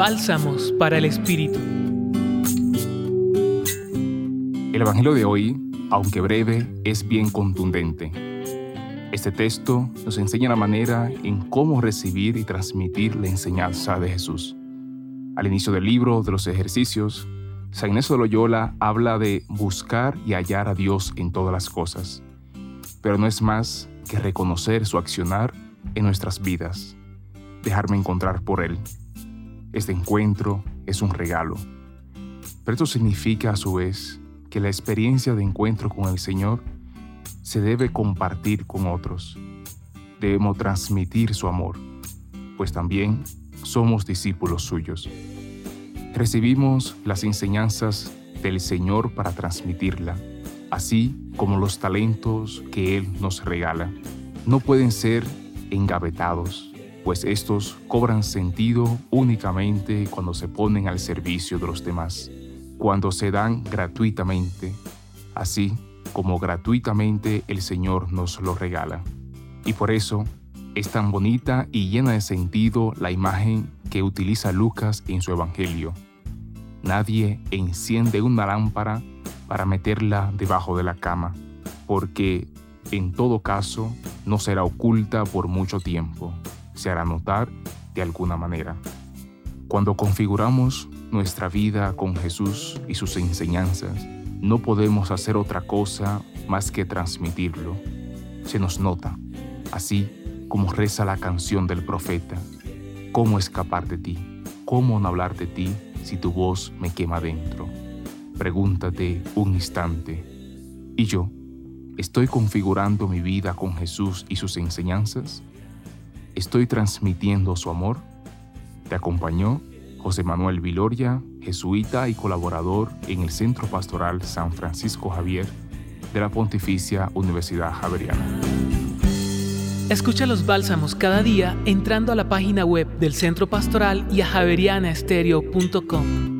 Bálsamos para el Espíritu. El Evangelio de hoy, aunque breve, es bien contundente. Este texto nos enseña la manera en cómo recibir y transmitir la enseñanza de Jesús. Al inicio del libro de los ejercicios, San Ignacio de Loyola habla de buscar y hallar a Dios en todas las cosas, pero no es más que reconocer su accionar en nuestras vidas, dejarme encontrar por Él. Este encuentro es un regalo, pero esto significa a su vez que la experiencia de encuentro con el Señor se debe compartir con otros. Debemos transmitir su amor, pues también somos discípulos suyos. Recibimos las enseñanzas del Señor para transmitirla, así como los talentos que Él nos regala. No pueden ser engavetados, pues estos cobran sentido únicamente cuando se ponen al servicio de los demás, cuando se dan gratuitamente, así como gratuitamente el Señor nos lo regala. Y por eso es tan bonita y llena de sentido la imagen que utiliza Lucas en su Evangelio. Nadie enciende una lámpara para meterla debajo de la cama, porque en todo caso no será oculta por mucho tiempo, se hará notar de alguna manera. Cuando configuramos nuestra vida con Jesús y sus enseñanzas, no podemos hacer otra cosa más que transmitirlo. Se nos nota, así como reza la canción del profeta, ¿cómo escapar de ti? ¿Cómo no hablar de ti si tu voz me quema dentro? Pregúntate un instante. ¿Y yo? ¿Estoy configurando mi vida con Jesús y sus enseñanzas? ¿Estoy transmitiendo su amor? Te acompañó José Manuel Viloria, jesuita y colaborador en el Centro Pastoral San Francisco Javier de la Pontificia Universidad Javeriana. Escucha los bálsamos cada día entrando a la página web del Centro Pastoral y a javerianaestereo.com.